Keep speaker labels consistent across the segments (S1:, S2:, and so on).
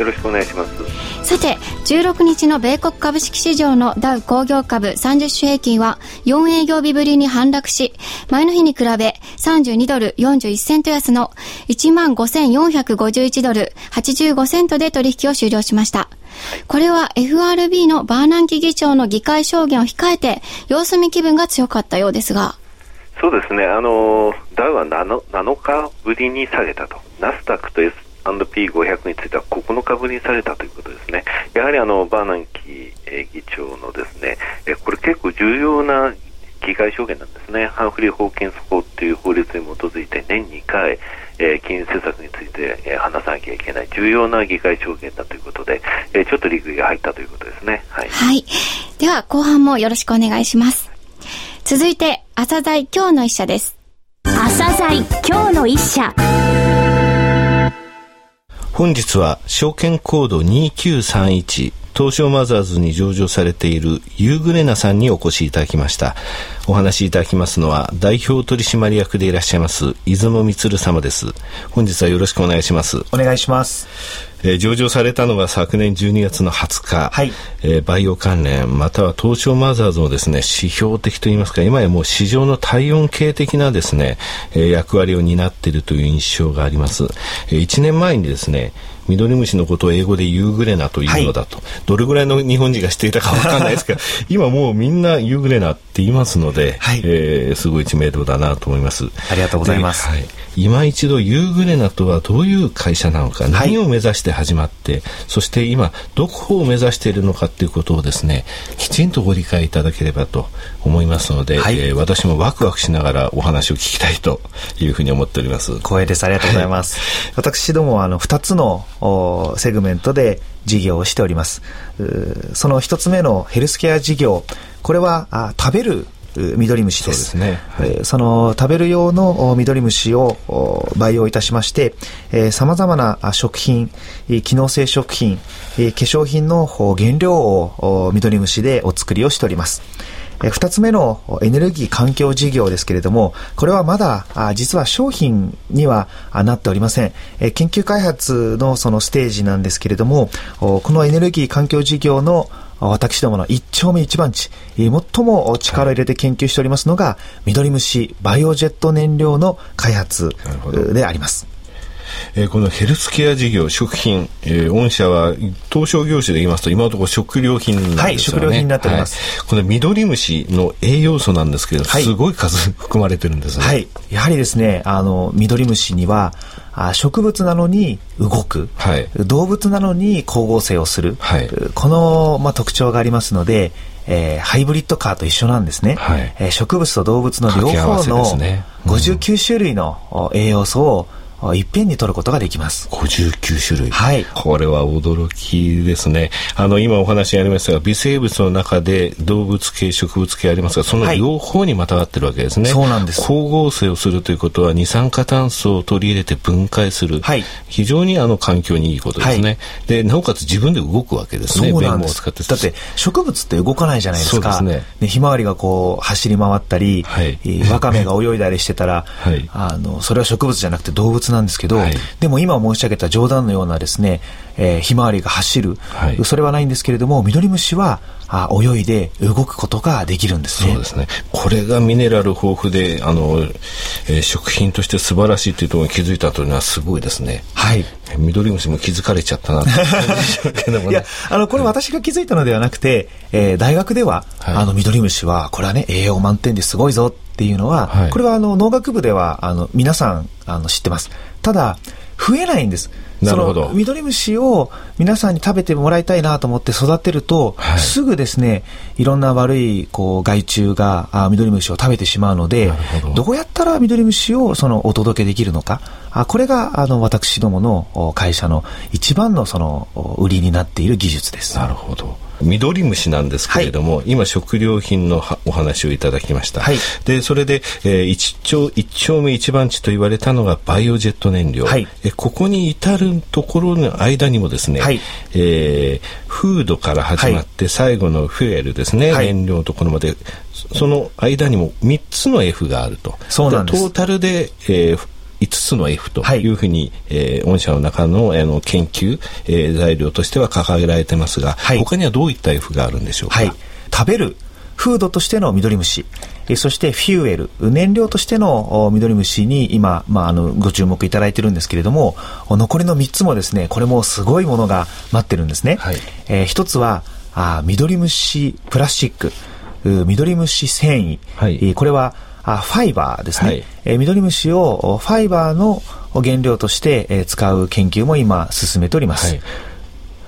S1: よろしくお願いします。
S2: さて16日の米国株式市場のダウ工業株30種平均は4営業日ぶりに反落し前の日に比べ32ドル41セント安の15,451ドル85セントで取引を終了しました。これは FRB のバーナンキ議長の議会証言を控えて、様子見気分が強かったようですが。
S1: そうですね、あのダウは 7, 7日ぶりに下げたと、ナスダックと S&P500 については9日ぶりに下げたということですね、やはりあのバーナンキ議長のですねえこれ結構重要な議会証言なんですね、ハンフリー・ホーキンス法という法律に基づいて年2回、えー、金融政策について、えー、話さなきゃいけない重要な議会証言だということで、えー、ちょっと利食いが入ったということですね。
S2: はい。はい。では、後半もよろしくお願いします。続いて、朝鮮今日の一社です。
S3: 朝鮮今日の一社。
S4: 本日は証券コード2931東証マザーズに上場されているユーグレナさんにお越しいただきました。お話しいただきますのは代表取締役でいらっしゃいます出雲光様です。本日はよろしくお願いします。
S5: お願いします。
S4: えー、上場されたのが昨年12月の20日、はいえー、バイオ関連または東証マザーズのですね指標的といいますか今やもう市場の体温計的なですね、えー、役割を担っているという印象があります、えー、1年前にですねミドリムシのことを英語でユーグレナというのだと、はい、どれぐらいの日本人が知っていたかわかんないですけど 今もうみんなユーグレナって言いますので、はい、えー、すごい知名度だなと思います。
S5: ありがとうございます、はい、
S4: 今一度ユーグレナとはどういう会社なのか何を目指して始まって、そして今どこを目指しているのかということをですねきちんとご理解いただければと思いますので、はい、えー、私もワクワクしながらお話を聞きたいというふうに思っております。
S5: 光栄です。ありがとうございます、私どもあの2つのセグメントで事業をしております。その一つ目のヘルスケア事業、これはあ食べるミドリムシです。そ、ねはい、その食べる用のミドリムシを培養いたしまして、さまざまな食品、機能性食品、化粧品の原料をミドリムシでお作りをしております。二つ目のエネルギー環境事業ですけれども、これはまだ実は商品にはなっておりません。研究開発のそのステージなんですけれども、このエネルギー環境事業の私どもの一丁目一番地、最も力を入れて研究しておりますのが、ミドリムシバイオジェット燃料の開発であります。
S4: えー、このヘルスケア事業、食品、えー、御社は東証業種で言いますと、今のところ食料品なんですよね。はい、
S5: 食料品になっております。
S4: はい、このミドリムシの栄養素なんですけど、はい、すごい数 含まれてるんですね。
S5: はい。やはりですね、あの、ミドリムシには、あ植物なのに動く、はい、動物なのに光合成をする、はい、この、まあ、特徴がありますので、えー、ハイブリッドカーと一緒なんですね、はい、えー、植物と動物の両方の59種類の栄養素をいっぺんに取ることができます。
S4: 59種類。
S5: はい。
S4: これは驚きですね。あの、今お話にありましたが、微生物の中で動物系、植物系ありますが、その両方にまたがってるわけですね。
S5: そうなんです。
S4: 光合成をするということは、二酸化炭素を取り入れて分解する。はい。非常にあの、環境にいいことですね。はい、で、なおかつ自分で動くわけですね。
S5: そうなんです。だって、植物って動かないじゃないですか。そうですね。ねひまわりがこう、走り回ったり、はい。わかめが泳いだりしてたら、はい。あの、それは植物じゃなくて動物なんですけど、はい、でも今申し上げた冗談のようなですね、えー、ひまわりが走る、はい、それはないんですけれども、ミドリムシはあ泳いで動くことができるんですね。
S4: そうですね。これがミネラル豊富で、あの、えー、食品として素晴らしいというところに気づいたというのはすごいですね。
S5: はい。
S4: ミドリムシも気づかれちゃったな、ね、
S5: いや、あの、これ私が気づいたのではなくて、えー、大学では、はい、あの、ミドリムシは、これはね、栄養満点ですごいぞっていうのは、はい、これはあの、農学部では、あの、皆さん、あの、知ってます。ただ、増えないんです。そのミドリムシを皆さんに食べてもらいたいなと思って育てると、はい、すぐですね、いろんな悪いこう害虫があミドリムシを食べてしまうので、どうやったらミドリムシをそのお届けできるのか、あこれがあの私どもの会社の一番のその売りになっている技術です。
S4: なるほど。ミドリムシなんですけれども、はい、今食料品のお話をいただきました。はい、で、それで、えー、一丁、一丁目一番地と言われたのがバイオジェット燃料。はい、えここに至るところの間にもですね、はい、えー、フードから始まって最後のフュエルですね、燃料のところまで、その間にも3つの F があると。
S5: そうなんです。
S4: トータルで、えー5つの F とい。うふうに、はい、えー、御社の中のあの研究、えー、材料としては掲げられてますが、はい、他にはどういった F があるんでしょうか、はい、
S5: 食べるフードとしてのミドリムシ、えそしてフューエル、燃料としてのミドリムシに今、まあ、あの、ご注目いただいてるんですけれども、残りの3つもですね、これもすごいものが待ってるんですね。はい、えー、1つは、あミドリムシプラスチック、ミドリムシ繊維、はい、これはあファイバーですね、はい、えー、ミドリムシをファイバーの原料として、えー、使う研究も今進めております、はい、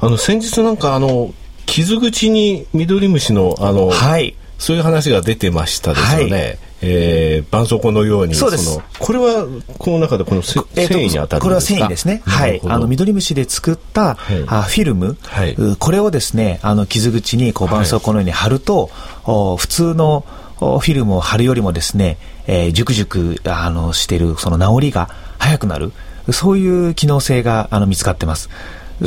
S4: あの先日なんかあの傷口にミドリムシのあの、はい、そういう話が出てましたですよね、はい。えー、絆創膏のように
S5: そうです。
S4: これはこの中でこの繊維に当たる
S5: これは繊維ですね。はい。あのミドリムシで作った、はい、あフィルム、はい、これをですねあの傷口にこう絆創膏のように貼ると、はい、普通のフィルムを貼るよりもですね、えー、熟々あのしてるその治りが早くなる、そういう機能性があの見つかってます。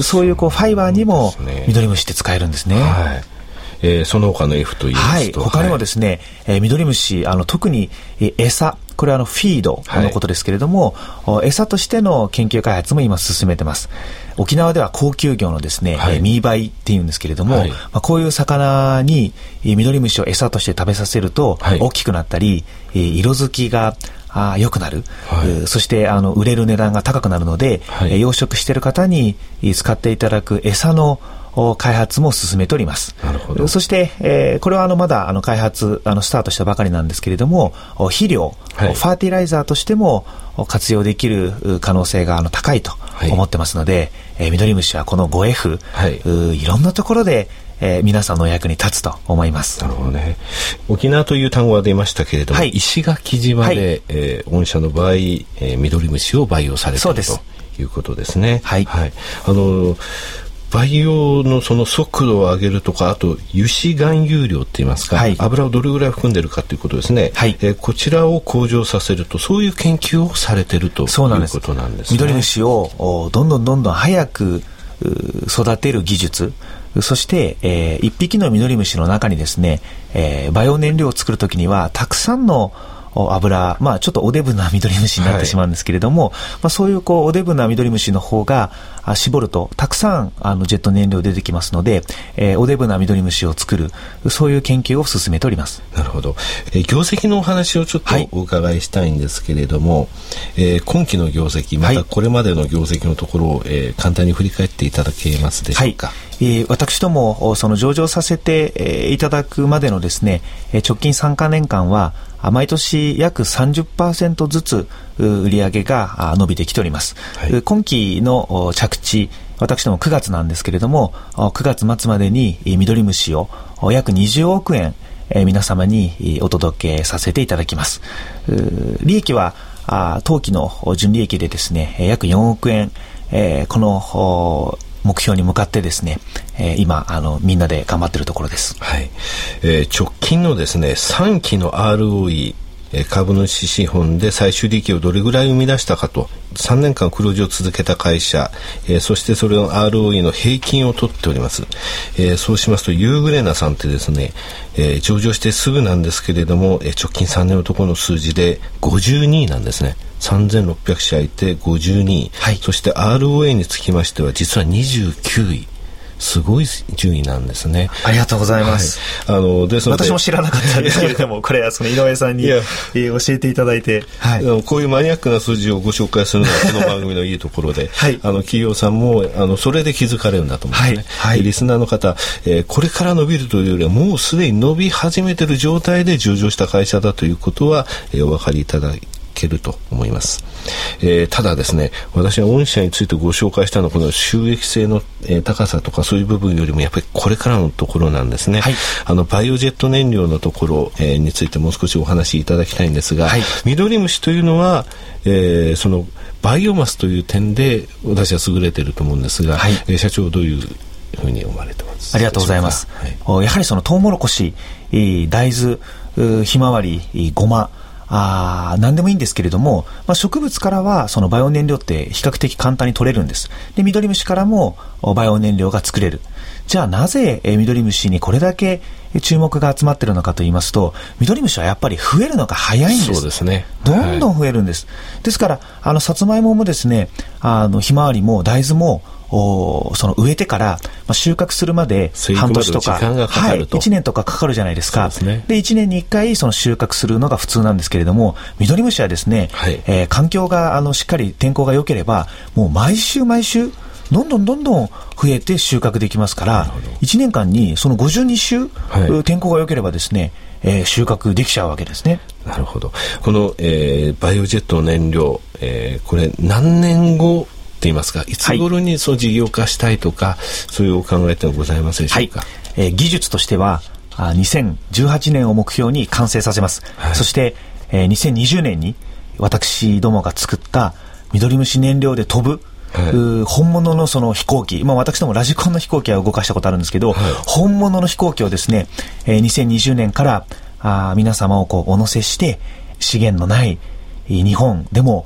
S5: そういうこうファイバーにも緑虫って使えるんですね。はい。
S4: えー、その他の F といいますと、
S5: はい、他にもですね、はい、えー、ミドリムシ、あの特に、えー、餌、これはあのフィードのことですけれども、はい、餌としての研究開発も今進めてます。沖縄では高級魚のですね、はい、ミーバイっていうんですけれども、はい、まあ、こういう魚にミドリムシを餌として食べさせると、大きくなったり、色づきがあ良くなる、はい、そしてあの売れる値段が高くなるので、はい、養殖している方に使っていただく餌の開発も進めております。なるほどそして、えー、これはあのまだあの開発あのスタートしたばかりなんですけれども、肥料、はい、ファーティライザーとしても活用できる可能性があの高いと思ってますので、はい、えー、ミドリムシはこの 5F、はい、いろんなところでえー、皆さんのお役に立つと思います。
S4: なるほどね。沖縄という単語が出ましたけれども、はい、石垣島で、はい、えー、御社の場合、えー、ミドリムシを培養されているということですね。はい。はい。あの培養のその速度を上げるとか、あと油脂含有量って言いますか、はい、油をどれぐらい含んでるかということですね、はい、えー、こちらを向上させると、そういう研究をされてるということなんですね。
S5: 緑虫をどんどんどんどん早く育てる技術、そして、えー、一匹のミノリムシの中にですね、えー、バイオ燃料を作るときには、たくさんの油、まあちょっとおデブなミドリムシになってしまうんですけれども、はい、まあそういうこうおデブなミドリムシの方が絞るとたくさんあのジェット燃料出てきますので、えー、おデブなミドリムシを作る、そういう研究を進めております。
S4: なるほど。えー、業績のお話をちょっとお伺いしたいんですけれども、はい、えー、今期の業績、またこれまでの業績のところを、えー、簡単に振り返っていただけますでしょうか？はい
S5: えー、私どもその上場させて、えー、いただくまでのですね、直近3か年間は毎年約30%ずつ売上が伸びてきております。はい、今期の着地、私ども9月なんですけれども、9月末までにミドリムシを約20億円皆様にお届けさせていただきます。利益は当期の純利益でですね、約4億円、この目標に向かってですね、えー、今、あの、みんなで頑張っているところです。
S4: はい。えー、直近のですね、3期の ROE、株主資本で最終利益をどれぐらい生み出したかと。3年間黒字を続けた会社、えー、そしてそれの ROE の平均を取っております、えー、そうしますとユーグレナさんってですね、えー、上場してすぐなんですけれども、えー、直近3年のところの数字で52位なんですね。3600社いて52位、はい、そして ROA につきましては実は29位すごい順位なんですね。
S5: ありがとうございます。
S4: はい、あの
S5: ですので私も知らなかったんですけれども、これはその井上さんに、えー、教えていただいて、
S4: はい、こういうマニアックな数字をご紹介するのは この番組のいいところで、はい、あの企業さんもあのそれで気づかれるんだと思うんですね。はい、リスナーの方、えー、これから伸びるというよりはもうすでに伸び始めている状態で上場した会社だということは、えー、お分かりいただけると思います。えー、ただですね、私は御社についてご紹介したのは、この収益性の、えー、高さとかそういう部分よりも、やっぱりこれからのところなんですね。はい、あの、バイオジェット燃料のところ、えー、についてもう少しお話しいただきたいんですが、はい、ミドリムシというのは、えー、その、バイオマスという点で私は優れていると思うんですが、はい、えー、社長どういうふうに思われてます
S5: ありがとうございます。はい、やはりそのトウモロコシ、大豆、ひまわり、ごま、あ何でもいいんですけれども、まあ、植物からはそのバイオ燃料って比較的簡単に取れるんです。で、ミドリムシからもバイオ燃料が作れる。じゃあなぜ、えミドリムシにこれだけ注目が集まってるのかと言いますと、ミドリムシはやっぱり増えるのが早いんです。
S4: そうですね。
S5: どんどん増えるんです。はい、ですから、あの、さつまいももですね、あの、ひまわりも大豆も、おその植えてから、まあ、収穫するまで半年とか、かはい、1年とかかかるじゃないですか。で、ね、1年に1回その収穫するのが普通なんですけれども、ミドリムシはですね、はい、えー、環境があのしっかり天候が良ければ、もう毎週毎週、どんどんどんどん増えて収穫できますから、1年間にその52週、はい、天候が良ければですね、えー、収穫できちゃうわけですね。
S4: なるほど。この、えー、バイオジェットの燃料、えー、これ何年後って言いますか、い。つ頃にそう事業化したいとか、はい、そういうお考えってございますでしょうか？はい、
S5: えー、技術としては、あ2018年を目標に完成させます。はい、そして、えー、2020年に私どもが作ったミドリムシ燃料で飛ぶはい、本物のその飛行機、まあ、私どもラジコンの飛行機は動かしたことあるんですけど、はい、本物の飛行機をですね、えー、2020年からあ皆様をこうお乗せして資源のない日本でも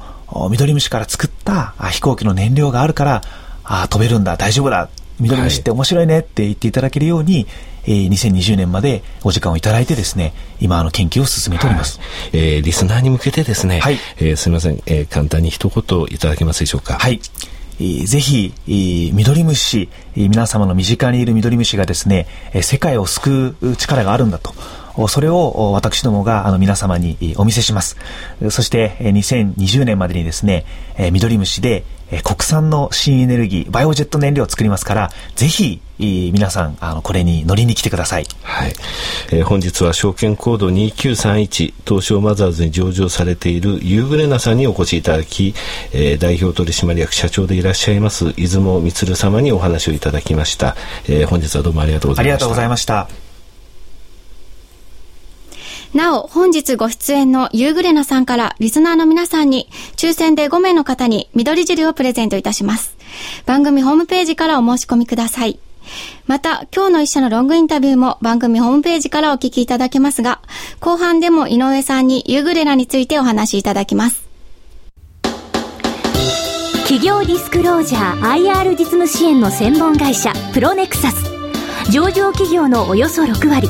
S5: ミドリムシから作った飛行機の燃料があるから、あ飛べるんだ、大丈夫だ、ミドリムシって面白いねって言っていただけるように、えー、2020年までお時間をいただいてですね、今あの研究を進めております。はい、
S4: えー、リスナーに向けてですね、はい、えー、すみません、えー、簡単に一言いただけますでしょうか？
S5: はい。えー、ぜひ、えー、ミドリムシ、えー、皆様の身近にいるミドリムシがですね、えー、世界を救う力があるんだと。それを私どもがあの皆様にお見せします。そして2020年までにですね、ミドリムシで国産の新エネルギー、バイオジェット燃料を作りますから、ぜひ皆さん、あの、これに乗りに来てください。
S4: はい。えー、本日は証券コード2931、東証マザーズに上場されているユーグレナさんにお越しいただき、えー、代表取締役社長でいらっしゃいます、出雲充様にお話をいただきました。えー、本日はどうもありがとうございました。ありがとうございました。
S2: なお、本日ご出演のユーグレナさんからリスナーの皆さんに、抽選で5名の方に緑汁をプレゼントいたします。番組ホームページからお申し込みください。また、今日の一社のロングインタビューも番組ホームページからお聞きいただけますが、後半でも井上さんにユーグレナについてお話しいただきます。
S3: 企業ディスクロージャー IR 実務支援の専門会社プロネクサス上場企業のおよそ6割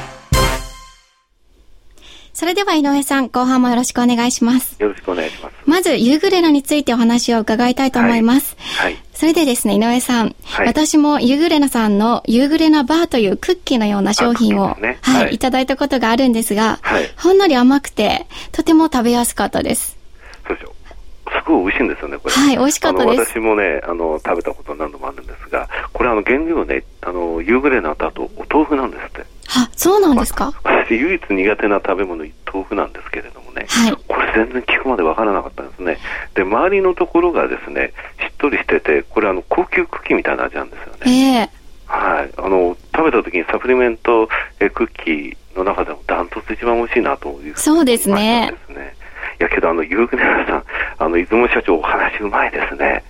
S2: それでは井上さん、後半もよろしくお願いします。
S1: よろしくお願いします。
S2: まず、ユーグレラについてお話を伺いたいと思います。はい。はい、それでですね、井上さん、はい、私もユーグレナさんのユーグレナバーというクッキーのような商品を、ね、はい、はい、いただいたことがあるんですが、はい、ほんのり甘くて、とても食べやすかったです。
S1: そうでしょすごい美味しいんですよね、これ。
S2: はい、美味しかったです。
S1: 私もね、あの、食べたこと何度もあるんですが、これあの、原料ね、あの、ユーグレナとあとお豆腐なんです
S2: そうなんですか、
S1: まあ、私唯一苦手な食べ物、豆腐なんですけれどもね、はい、これ全然聞くまで分からなかったんですね。で、周りのところがですね、しっとりしてて、これあの、高級クッキーみたいな味なんですよね。えー、はい。あの、食べた時にサプリメントえクッキーの中でもダントツ一番美味しいなという
S2: そうですね。です
S1: ね。いやけどあの、ユーグネラさん、あの、出雲社長お話うまいですね。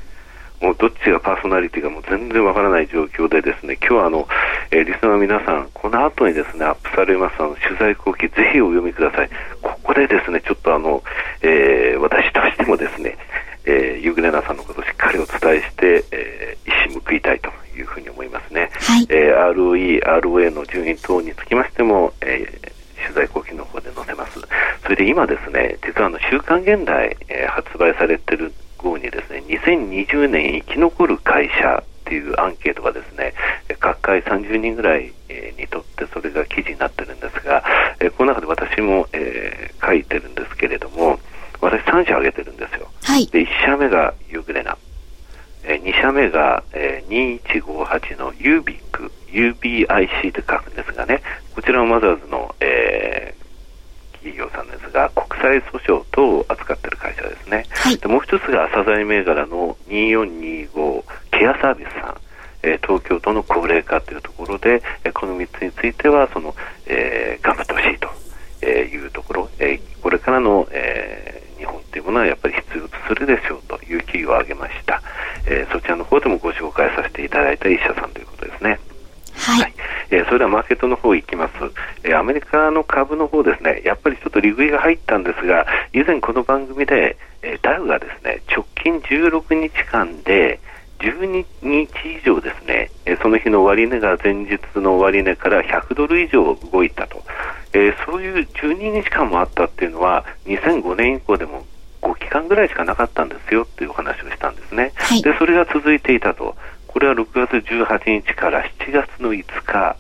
S1: もうどっちがパーソナリティがもう全然わからない状況でですね、今日はあの、えー、リスナーの皆さん、この後にですね、アップされますあの取材後期、ぜひお読みください。ここでですね、ちょっとあの、えー、私としてもですね、えー、ユグレナさんのことをしっかりお伝えして、えー、一矢報いたいというふうに思いますね。はい、えー、ROE、ROA の順位等につきましても、えー、取材後期の方で載せます。それで今ですね、実はあの、週刊現代、えー、発売されている号にですね、2020年生き残る会社ってっていうアンケートがですね、各界30人ぐらい、えにとってそれが記事になってるんですが、えこの中で私も、えー、書いてるんですけれども、私3社挙げてるんですよ。
S2: はい、
S1: で1社目がユーグレナ、えー、2社目が、えー、2158のユービック、UBIC って書くんですがね、こちらもマザーズの、えー、企業さんですが、国際訴訟等を扱っているね。はい、でもう一つが朝鮮銘柄の2425ケアサービスさん。え東京都の高齢化というところで、えこの3つについてはその、えー、頑張ってほしいと、えいうところ、えこれからの、え日本というものはやっぱり必要とするでしょうという企業を挙げました、えそちらの方でもご紹介させていただいた一社さんということですね。
S2: はい、はい、
S1: えー、それではマーケットの方行きます、えー、アメリカの株の方ですね、やっぱりちょっと利食いが入ったんですが、以前この番組で、えー、ダウがですね、直近16日間で、12日以上ですね、えその日の終値が前日の終値から100ドル以上動いたと、えー、そういう12日間もあったっていうのは、2005年以降でも5期間ぐらいしかなかったんですよっていうお話をしたんですね。はい、で、それが続いていたと。これは6月18日から7月の5日、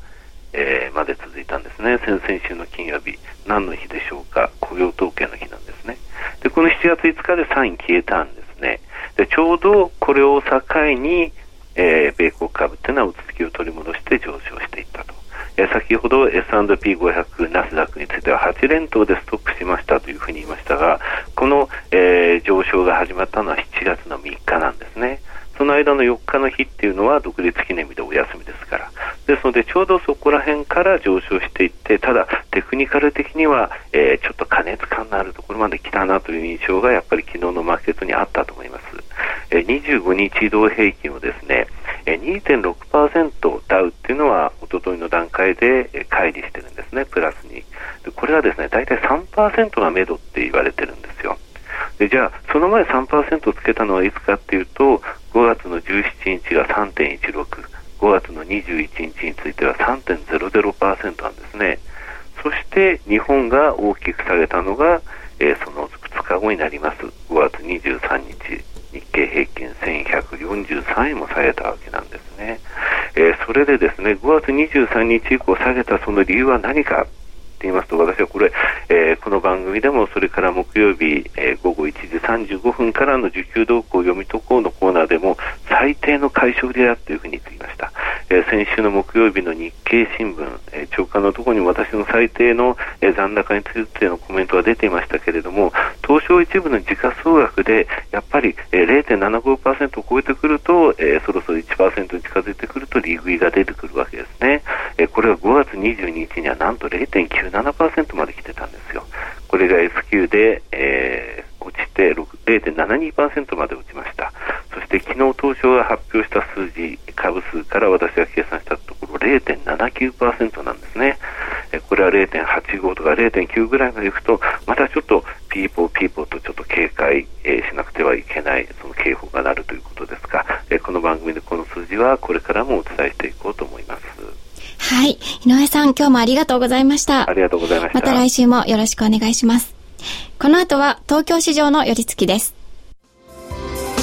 S1: えー、まで続いたんですね。先々週の金曜日。何の日でしょうか？雇用統計の日なんですね。で、この7月5日でサイン消えたんですね。で、ちょうどこれを境に、えー、米国株っていうのはうつつきを取り戻して上昇していったと。えー、先ほど S&P500 ナスダックについては8連投でストップしましたというふうに言いましたが、この、えー、上昇が始まったのは7月の3日なんですね。その間の4日の日っていうのは独立記念日でお休みですから。ですので、ちょうどそこら辺から上昇していって、ただ、テクニカル的には、えー、ちょっと過熱感のあるところまで来たなという印象が、やっぱり昨日のマーケットにあったと思います。えー、25日移動平均をですね、え、2.6%ダウっていうのは、おとといの段階で、え、乖離してるんですね、プラスに。でこれはですね、大体3%が目処って言われてるんですよ。でじゃあ、その前3%つけたのはいつかっていうと、5月の17日が3.16、5月の21日については3.00%なんですね。そして日本が大きく下げたのが、えー、その2日後になります。5月23日、日経平均1143円も下げたわけなんですね。えー、それでですね、5月23日以降下げたその理由は何かって言いますと、私はこれ、えー、この番組でも、それから木曜日、えー、午後1時35分からの需給動向を読み解こうのコーナーでも、最低の解消であるというふうに言っていました。え、先週の木曜日の日経新聞、えー、長官のところに私の最低の、え、残高についてのコメントが出ていましたけれども、東証一部の時価総額で、やっぱり、えー、0.75%を超えてくると、え、そろそろ1%に近づいてくると、利食いが出てくるわけですね。え、これは5月22日にはなんと0.97%まで来てたんですよ。これが S q で、えー、落ちて0.72%まで落ちました。そして昨日東証が発表した数字、株数から私が計算したところ0.79%なんですね。これは0.85とか0.9ぐらいまでいくと、またちょっとピーポーピーポーとちょっと警戒、えしなくてはいけない、その警報がなるということですが、えこの番組でこの数字はこれからもお伝えしていこうと思います。
S2: はい。井上さん、今日もありがとうございました。
S1: ありがとうございました。
S2: また来週もよろしくお願いします。この後は東京市場の寄り付きです。